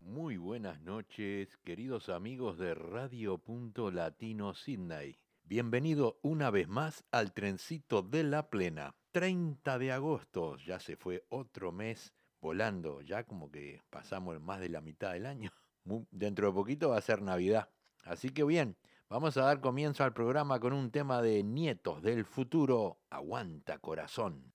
Muy buenas noches, queridos amigos de Radio Punto Latino Sydney. Bienvenido una vez más al trencito de la plena. 30 de agosto, ya se fue otro mes volando, ya como que pasamos más de la mitad del año. Dentro de poquito va a ser Navidad. Así que bien, vamos a dar comienzo al programa con un tema de Nietos del Futuro. Aguanta corazón.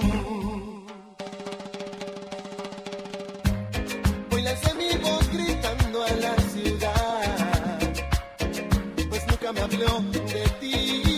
me habló de ti.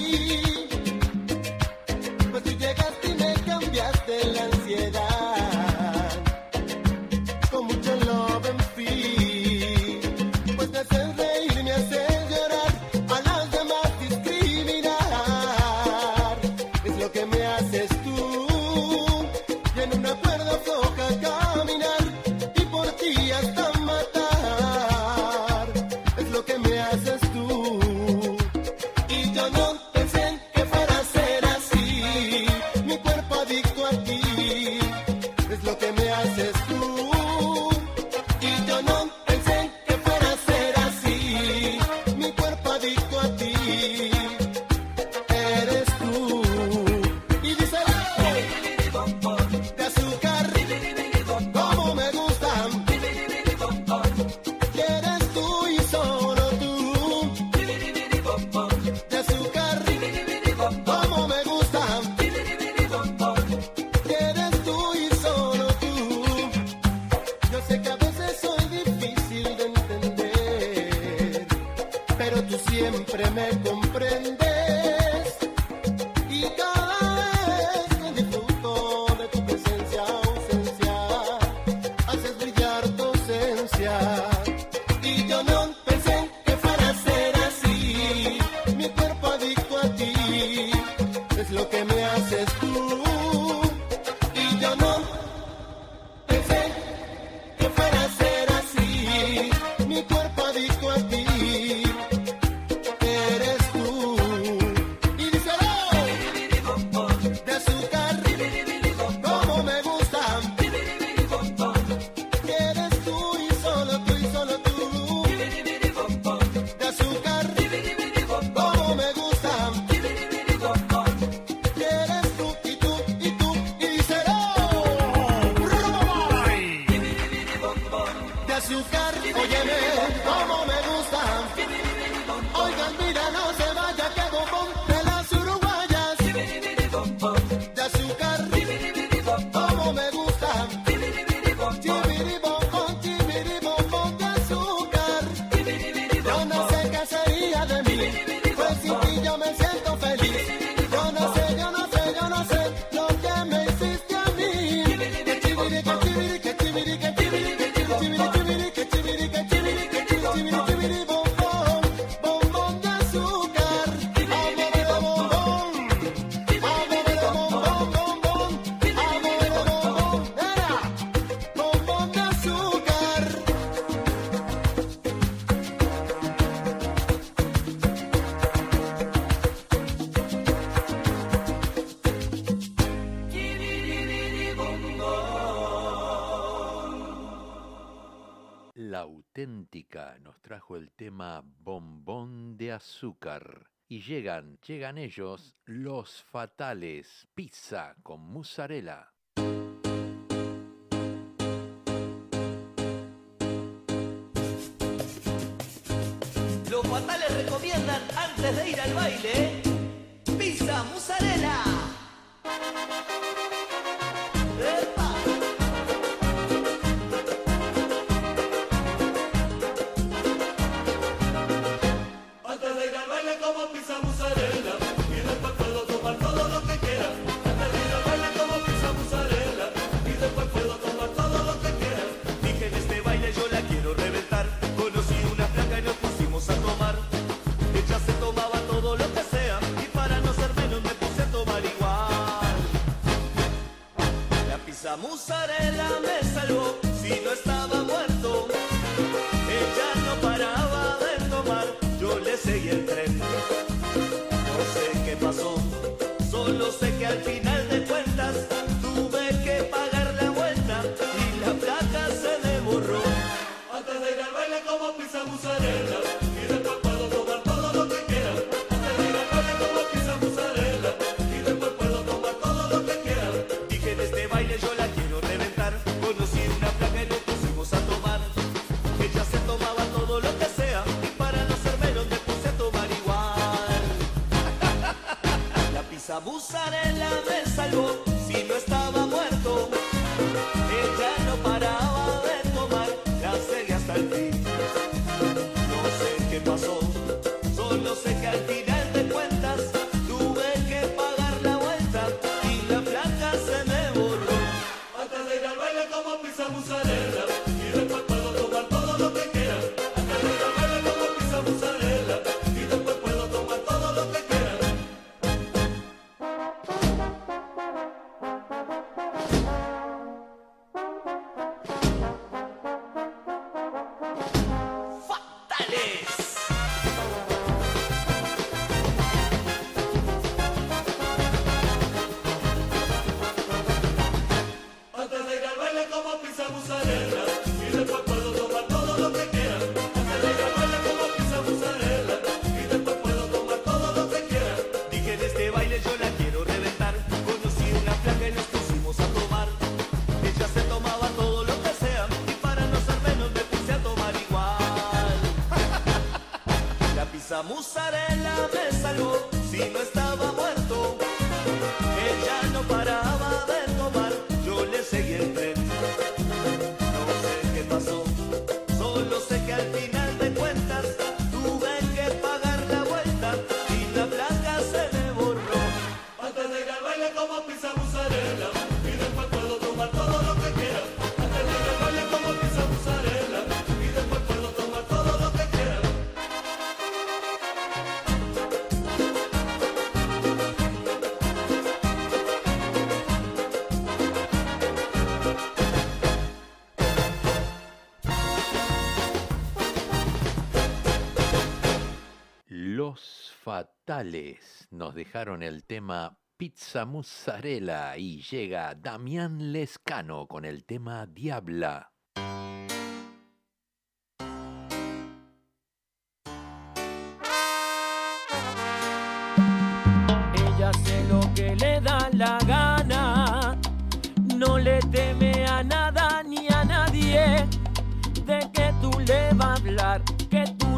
auténtica nos trajo el tema Bombón de Azúcar. Y llegan, llegan ellos, los fatales, pizza con mozzarella. Los fatales recomiendan antes de ir al baile pizza mozzarella. la mesa lo si no estaba muerto ella no paraba de tomar. Yo le seguí el tren. No sé qué pasó solo sé que al final de cuentas nos dejaron el tema Pizza Mozzarella y llega Damián Lescano con el tema Diabla. Ella hace lo que le da la gana, no le teme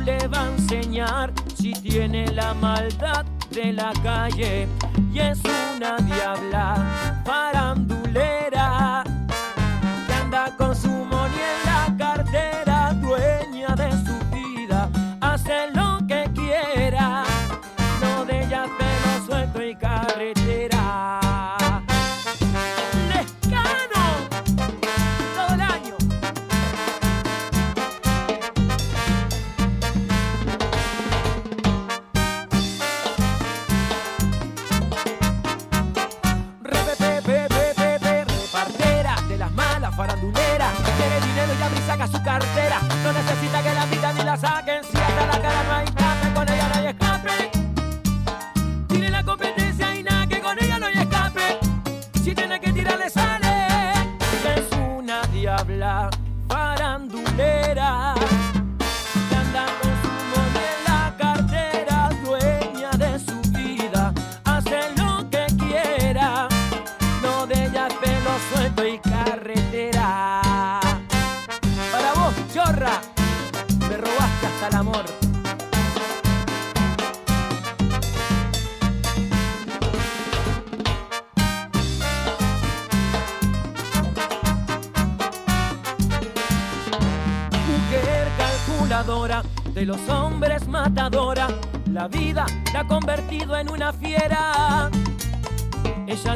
le va a enseñar si tiene la maldad de la calle. Y es una diabla farandulera que anda con su No necesita que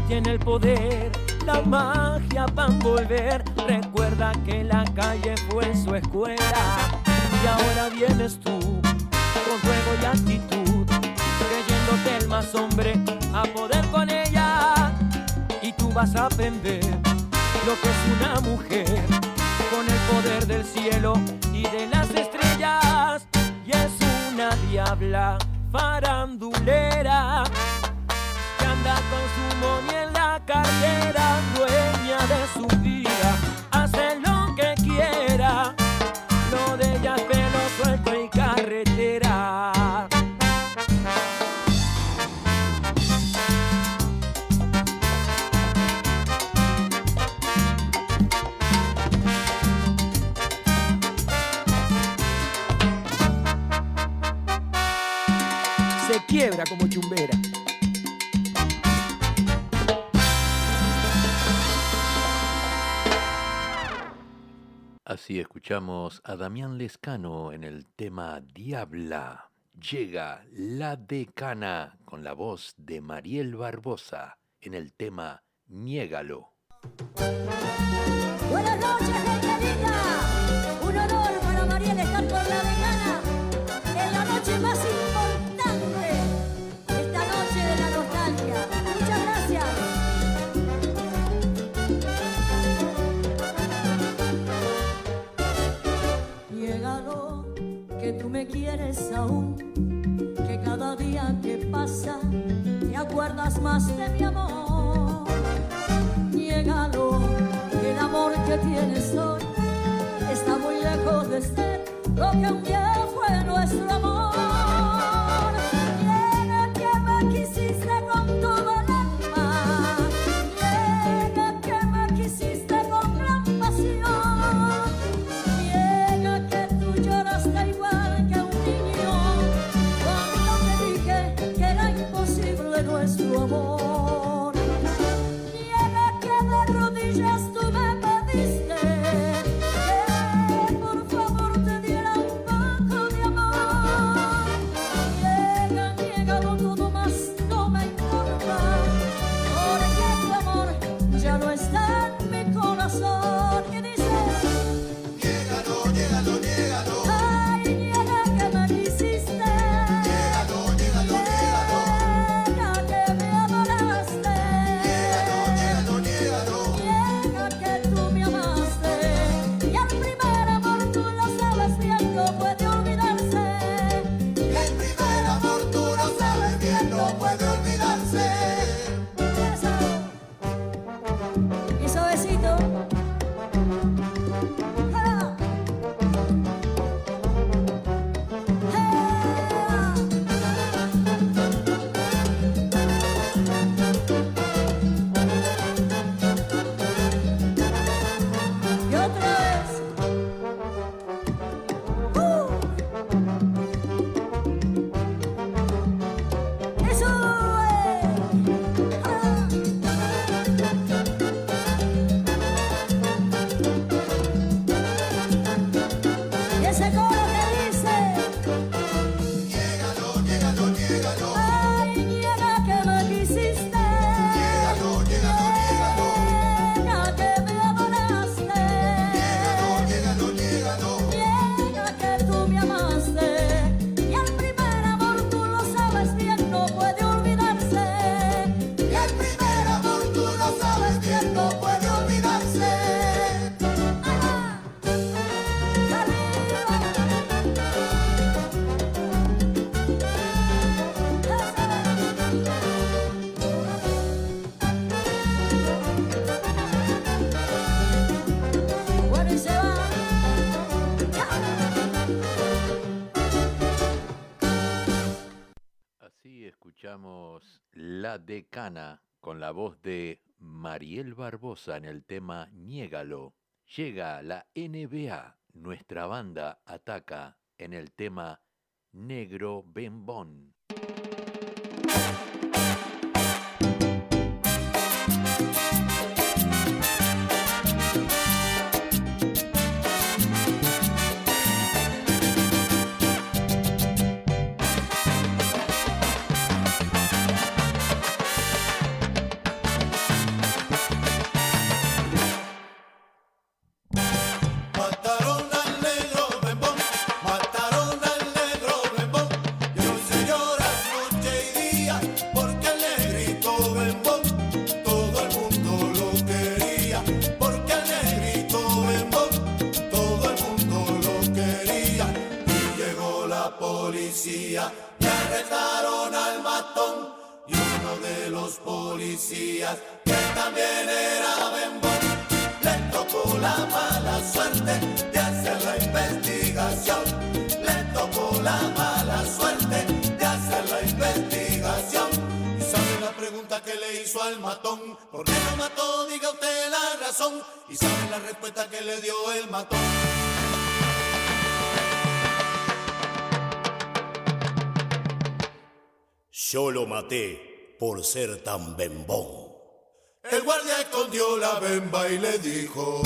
tiene el poder, la magia para volver. Recuerda que la calle fue su escuela y ahora vienes tú con juego y actitud, creyéndote el más hombre a poder con ella y tú vas a aprender lo que es una mujer con el poder del cielo y de las estrellas y es una diabla farandulera con su money en la cartera, dueña de su vida, hace lo que quiera, lo de ella es pelo suelto y carretera. Se quiebra como chumbera Así escuchamos a Damián Lescano en el tema Diabla. Llega la decana con la voz de Mariel Barbosa en el tema Niégalo. Buenas noches, gente. Un honor para Mariel estar con la decana en la noche más quieres aún, que cada día que pasa te acuerdas más de mi amor. Niégalo, el amor que tienes hoy está muy lejos de ser lo que un día fue nuestro amor. Con la voz de Mariel Barbosa en el tema Niégalo. Llega la NBA, nuestra banda ataca en el tema Negro Bembón. Pregunta que le hizo al matón, ¿por qué no mató? Diga usted la razón. Y sabe la respuesta que le dio el matón. Yo lo maté por ser tan bembón. El guardia escondió la bemba y le dijo.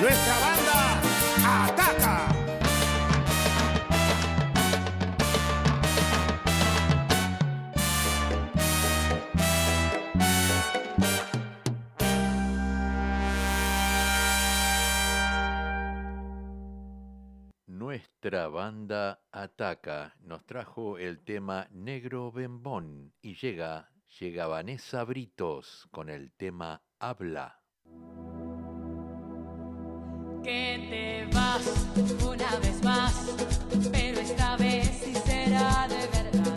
nuestra banda ataca. Nuestra banda ataca. Nos trajo el tema Negro Bembón y llega, llega Vanessa Britos con el tema Habla. Que te vas una vez más, pero esta vez sí será de verdad.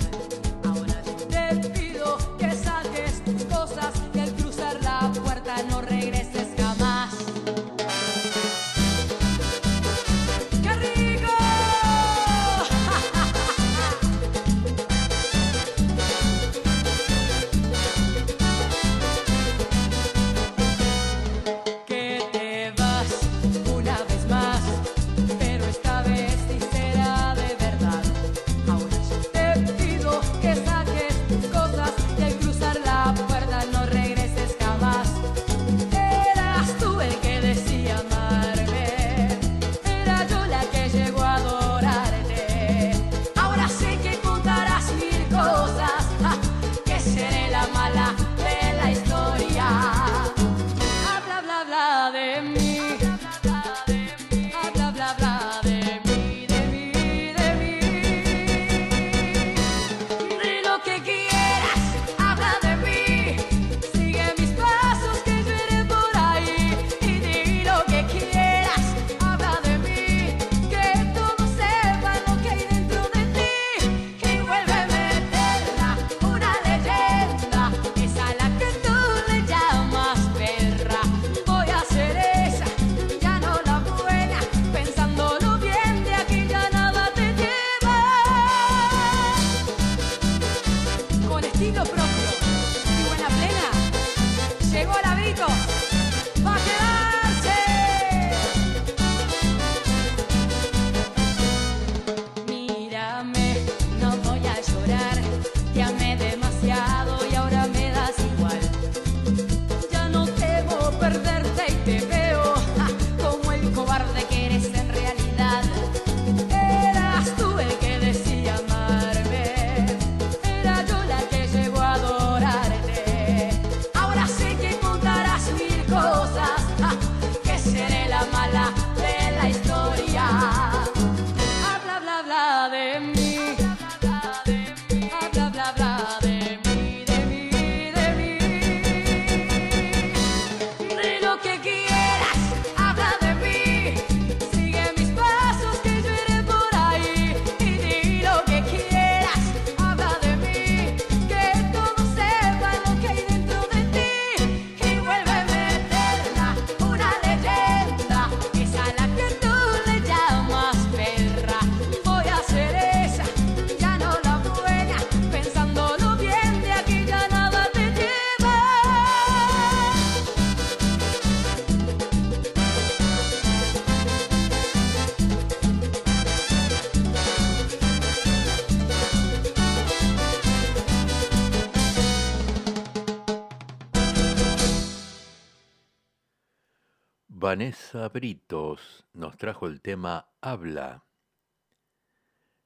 Elsa Britos nos trajo el tema Habla.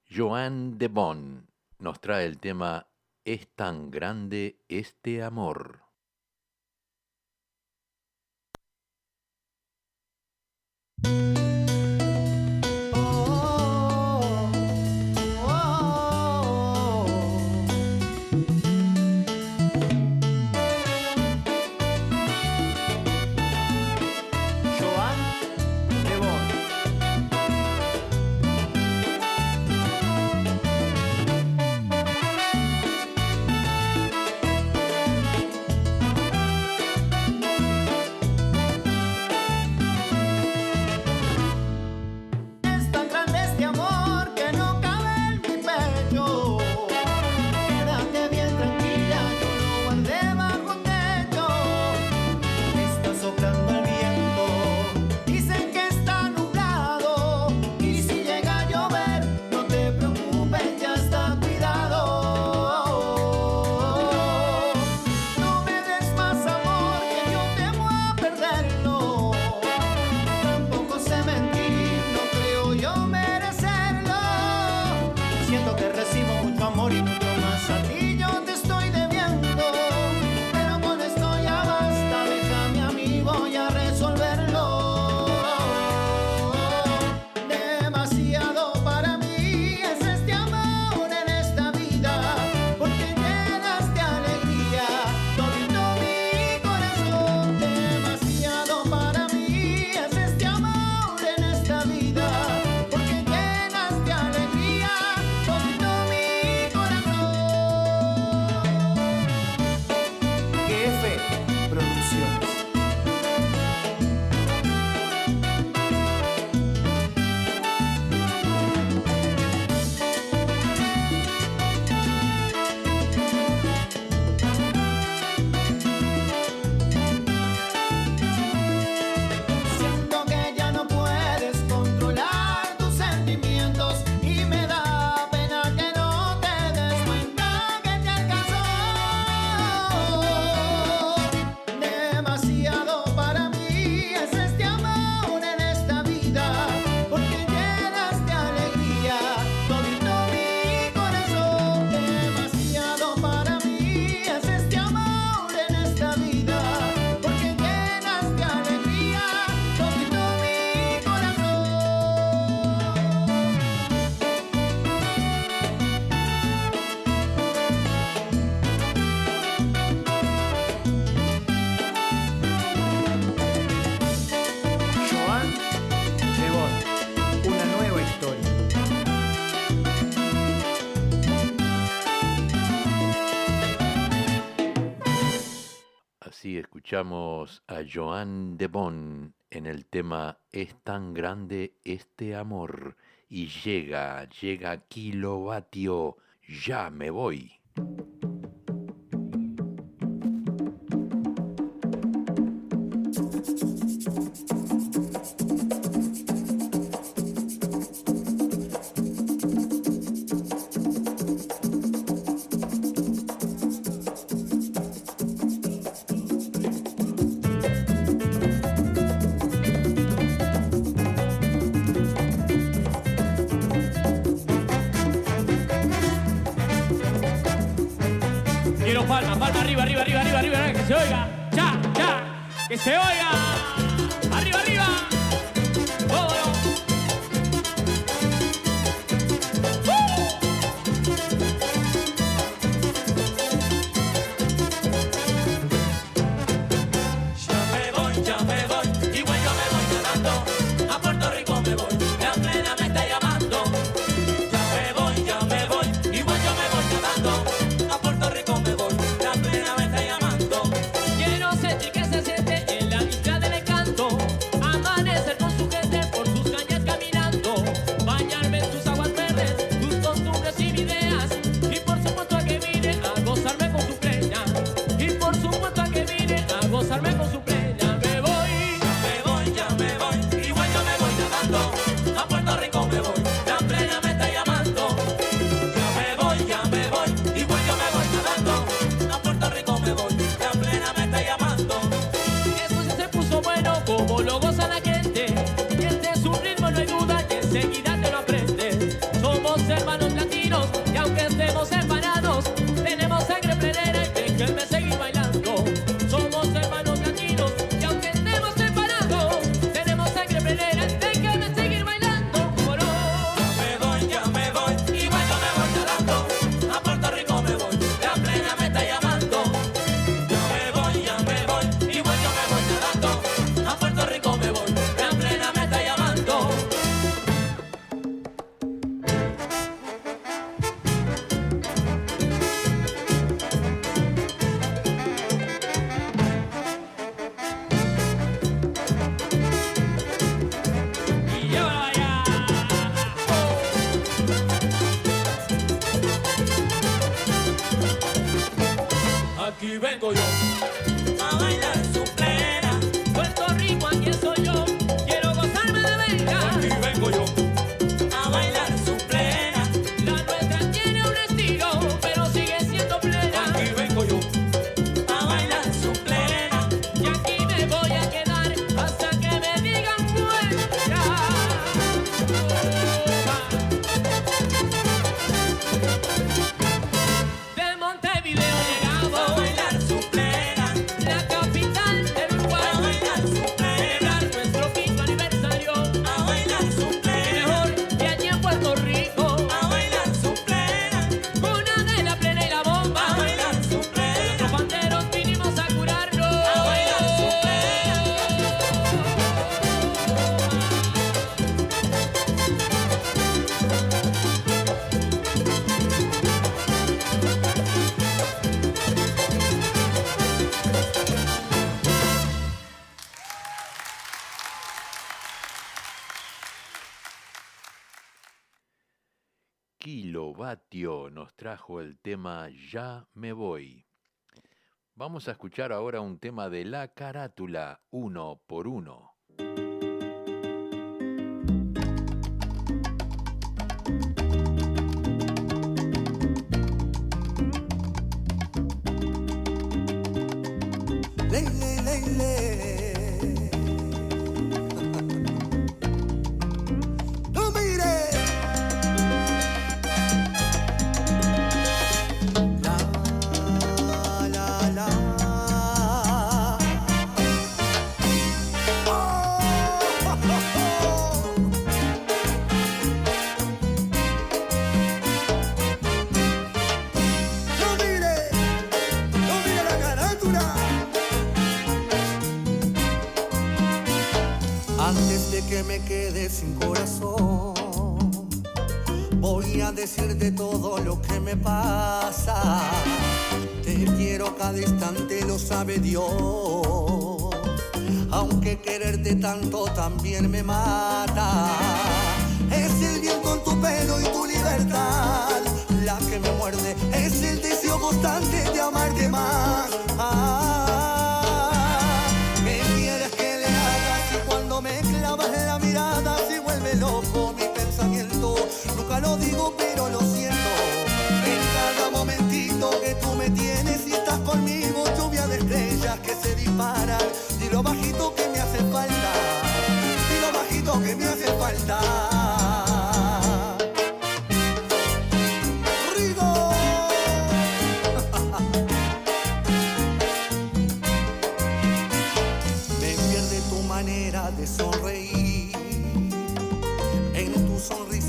Joan de Bon nos trae el tema Es tan grande este amor. escuchamos a Joan de Bon en el tema Es tan grande este amor y llega, llega kilovatio, ya me voy. palmas, palmas arriba, arriba, arriba, arriba, arriba, que se oiga. Ya, ya, que se oiga. trajo el tema Ya me voy. Vamos a escuchar ahora un tema de la carátula uno por uno. me. Aunque quererte tanto también me mata. Es el viento en tu pelo y tu libertad la que me muerde. Es el deseo constante de amarte más. separar. Dilo bajito que me hace falta. Dilo bajito que me hace falta.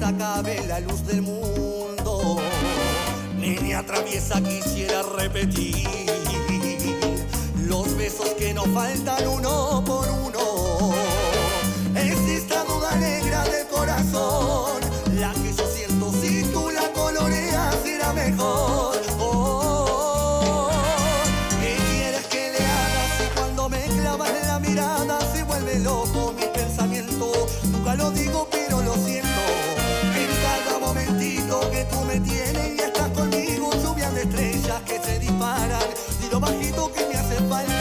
acabe la luz del mundo. Niña traviesa quisiera repetir esos que no faltan uno por uno. Es esta duda negra del corazón, la que yo siento si tú la coloreas será mejor. Oh, ¿Qué quieres que le hagas si cuando me clavas la mirada se vuelve loco mi pensamiento? Nunca lo digo pero lo siento. En cada momentito que tú me tienes y estás conmigo, lluvias de estrellas que se disparan. Dilo bajito que me hace falta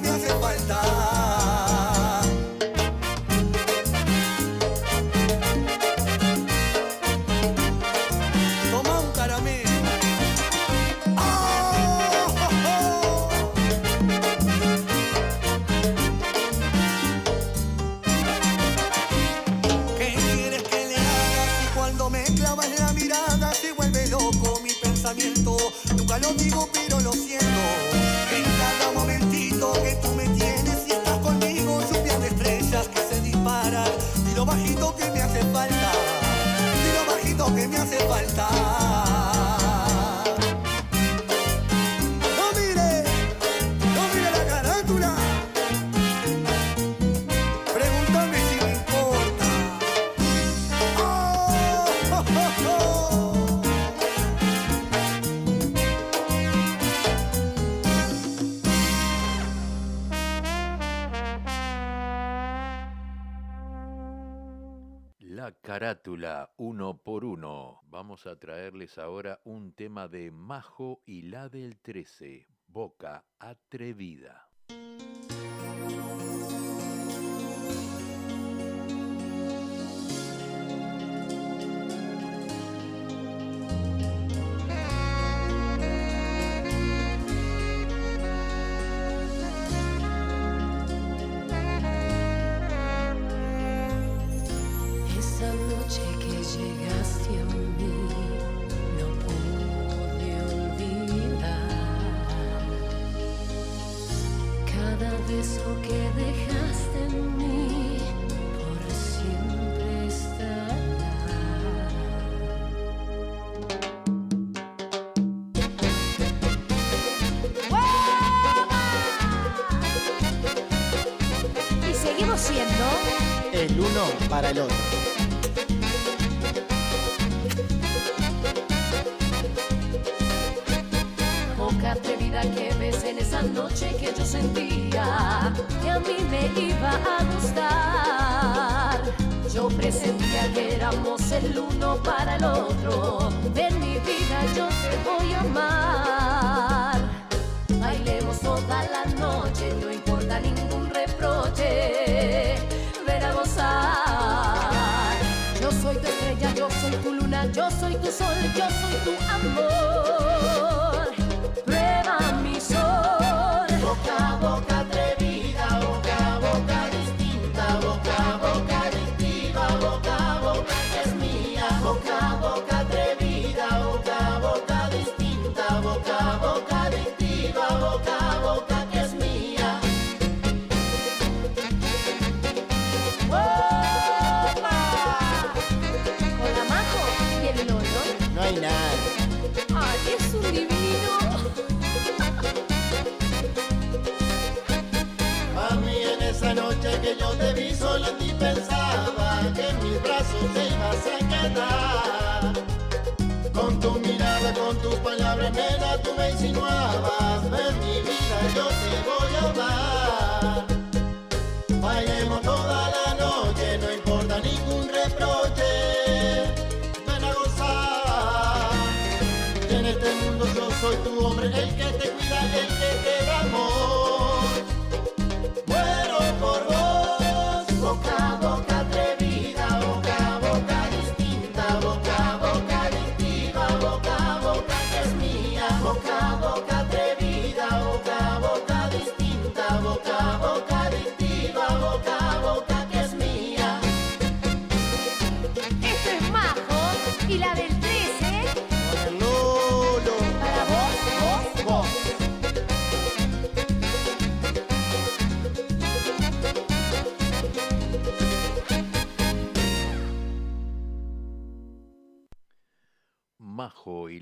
me hace falta. vamos a traerles ahora un tema de Majo y la del 13, Boca Atrevida. beso que dejaste en mí.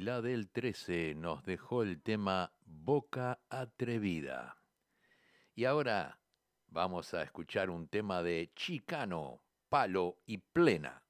la del 13 nos dejó el tema Boca Atrevida. Y ahora vamos a escuchar un tema de Chicano, Palo y Plena.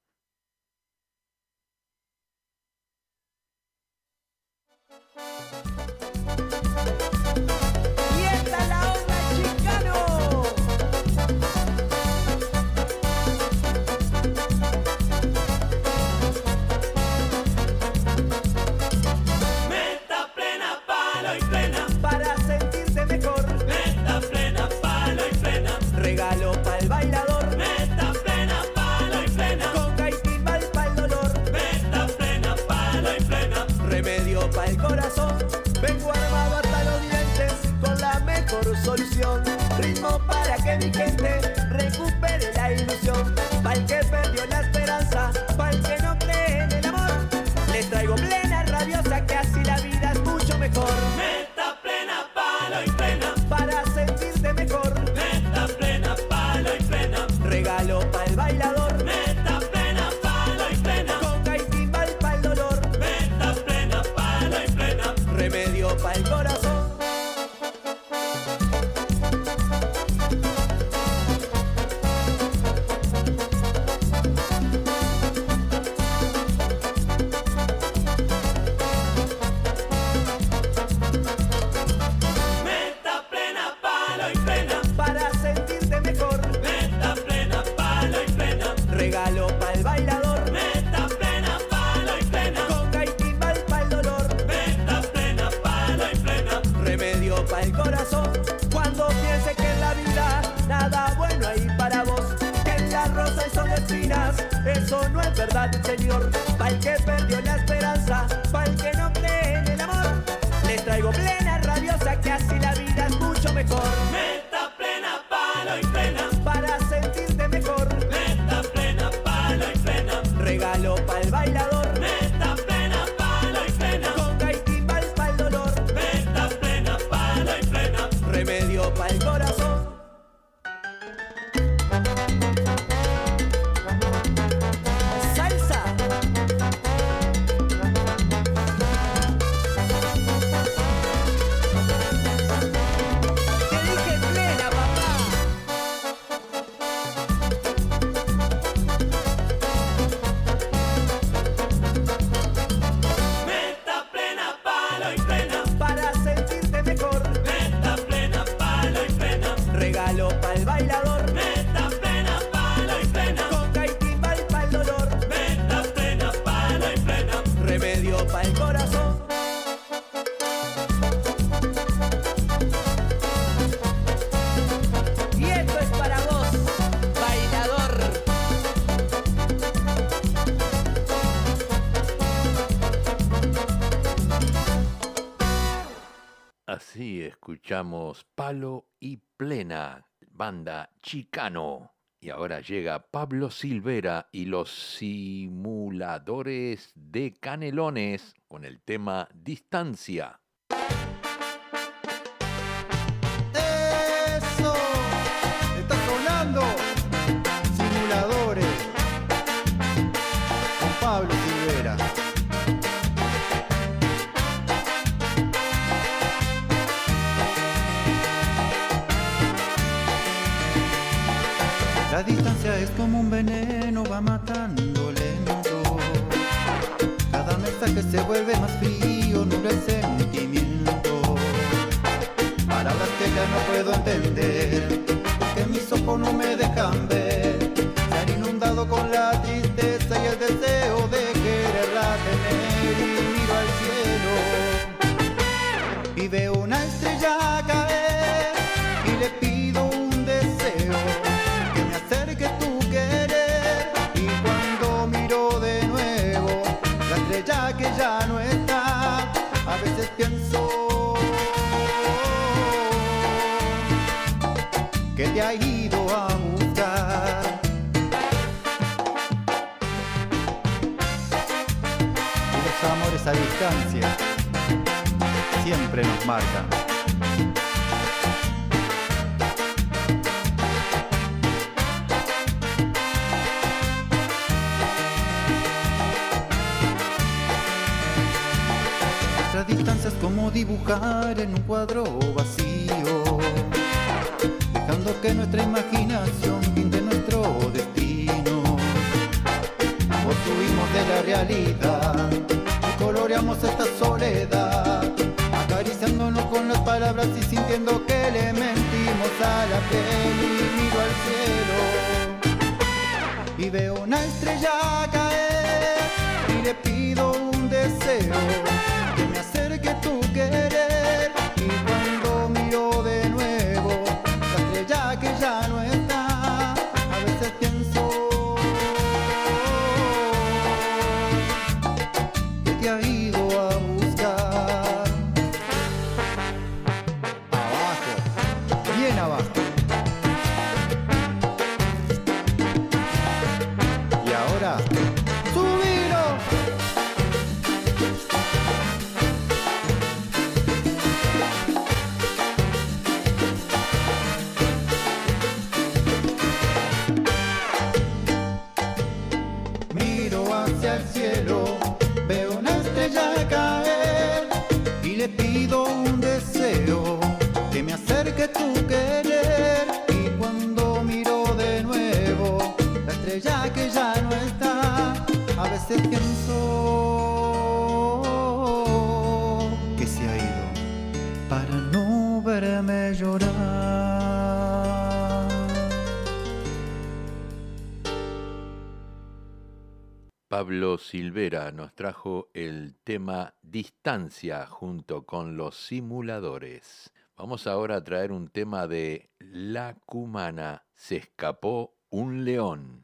para que mi gente recupere la ilusión, para que escuchamos Palo y Plena, banda chicano. Y ahora llega Pablo Silvera y los simuladores de canelones con el tema Distancia. se vuelve más frío, nubla el sentimiento. Palabras que ya no puedo entender, que mis ojos no me siempre nos marcan. Nuestras distancias como dibujar en un cuadro vacío, dejando que nuestra imaginación pinte nuestro destino. Construimos de la realidad y coloreamos esta soledad acariciándonos con las palabras y sintiendo que le mentimos a la piel y miro al cielo y veo una estrella caer. Pablo Silvera nos trajo el tema Distancia junto con los simuladores. Vamos ahora a traer un tema de La Cumana. Se escapó un león.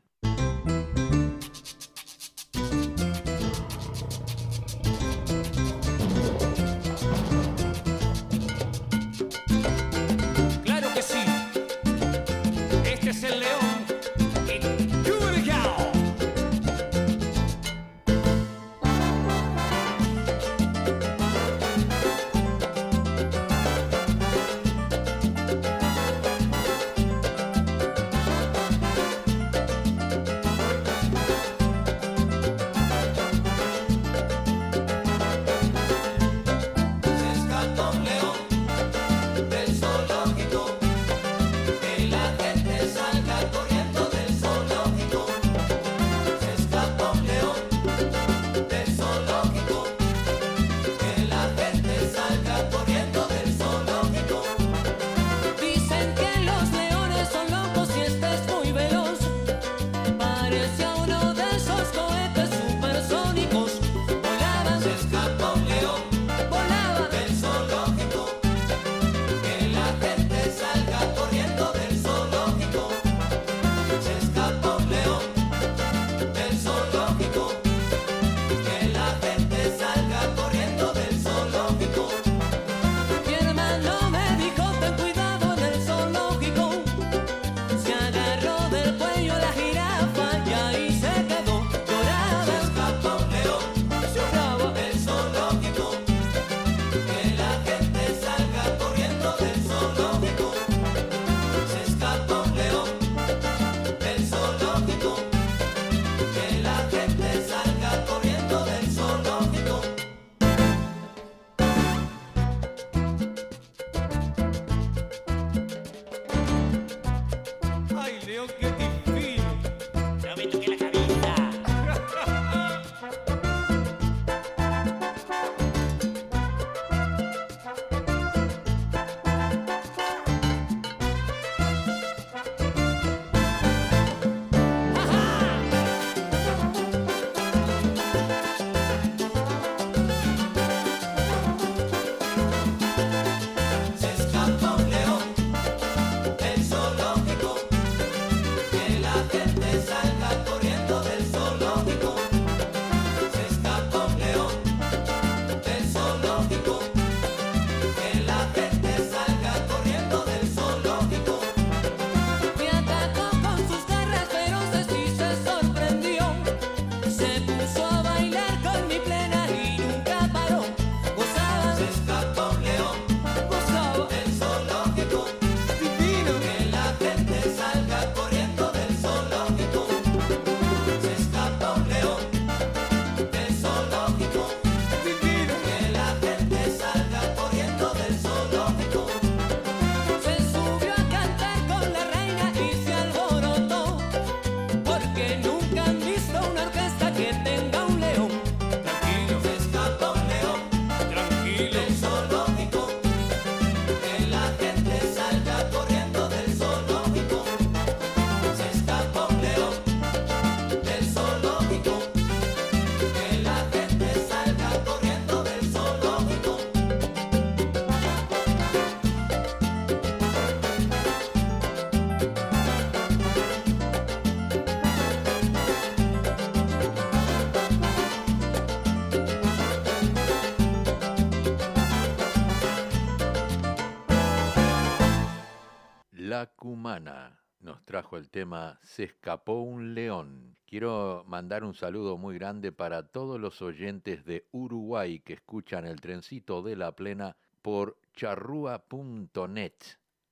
La Cumana nos trajo el tema Se escapó un león. Quiero mandar un saludo muy grande para todos los oyentes de Uruguay que escuchan el trencito de la plena por charrúa.net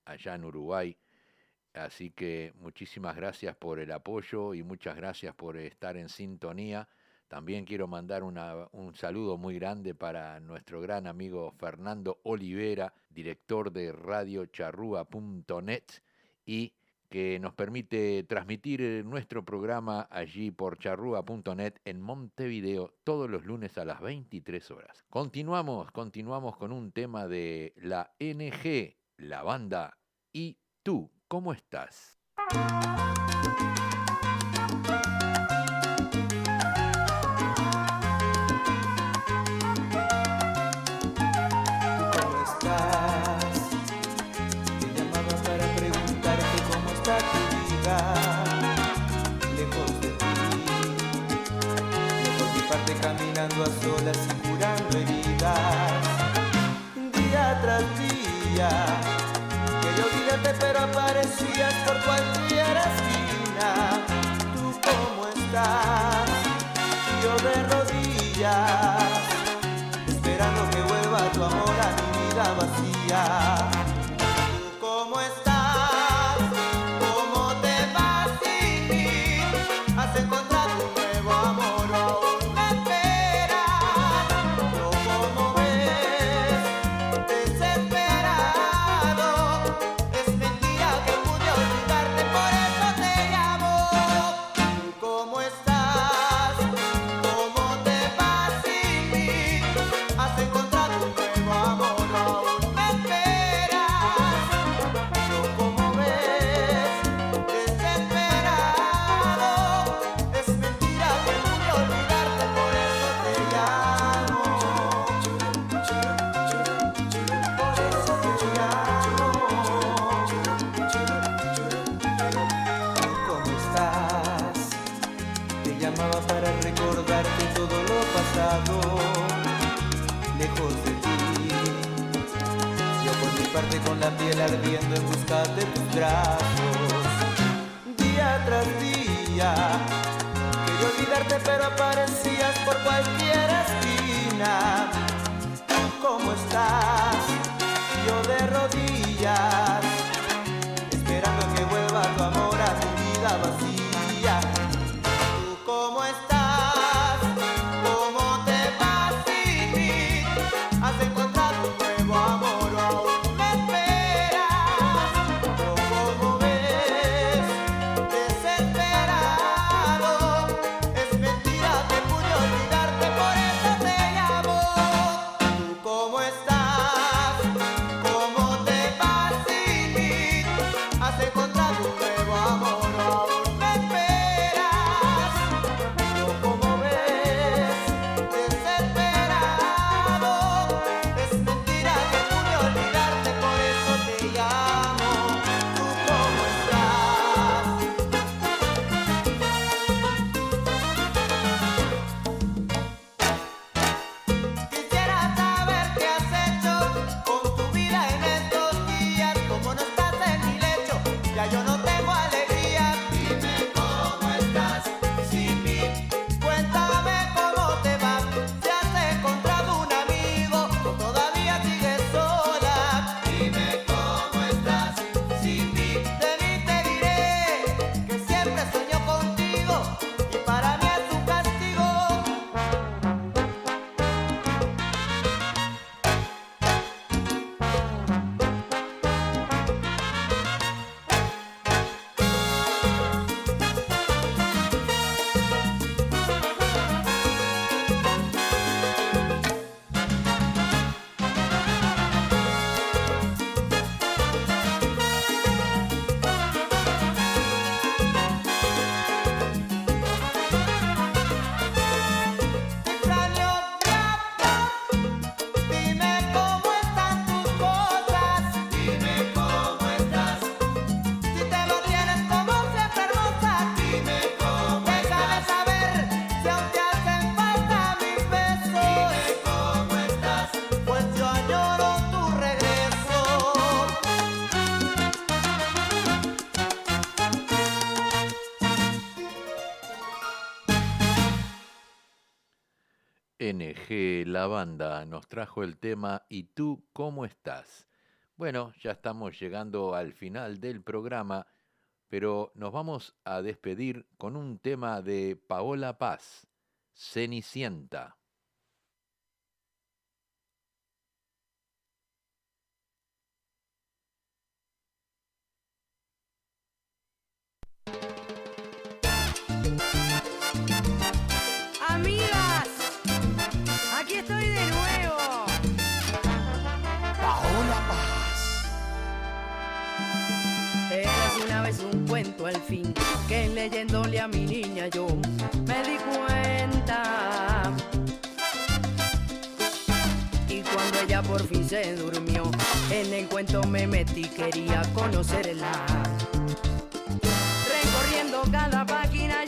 allá en Uruguay. Así que muchísimas gracias por el apoyo y muchas gracias por estar en sintonía. También quiero mandar una- un saludo muy grande para nuestro gran amigo Fernando Olivera, director de radiocharrúa.net y que nos permite transmitir nuestro programa allí por charrúa.net en Montevideo todos los lunes a las 23 horas. Continuamos, continuamos con un tema de la NG, la banda y tú, ¿cómo estás? Solas y curando heridas. Día tras día Quería olvidarte pero aparecías por cualquier La Banda nos trajo el tema ¿Y tú cómo estás? Bueno, ya estamos llegando al final del programa, pero nos vamos a despedir con un tema de Paola Paz, Cenicienta. Al fin que leyéndole a mi niña yo me di cuenta. Y cuando ella por fin se durmió, en el cuento me metí, quería conocerla. Recorriendo cada página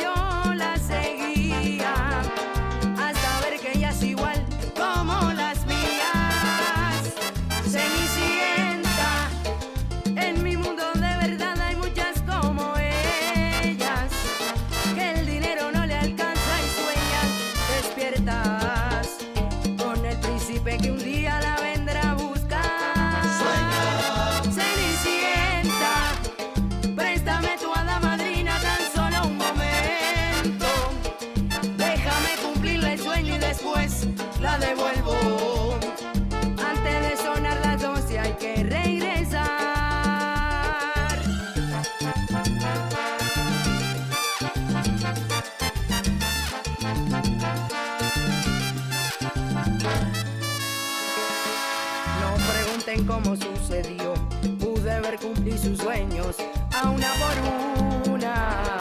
sus sueños a una por una.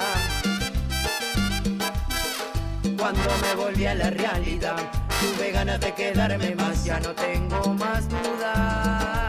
Cuando me volví a la realidad, tuve ganas de quedarme más, ya no tengo más dudas.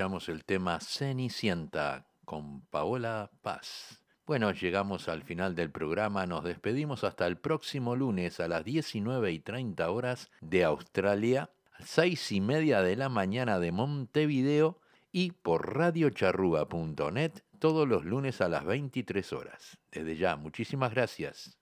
El tema Cenicienta con Paola Paz. Bueno, llegamos al final del programa, nos despedimos hasta el próximo lunes a las 19 y 30 horas de Australia, 6 y media de la mañana de Montevideo y por radiocharrúa.net todos los lunes a las 23 horas. Desde ya, muchísimas gracias.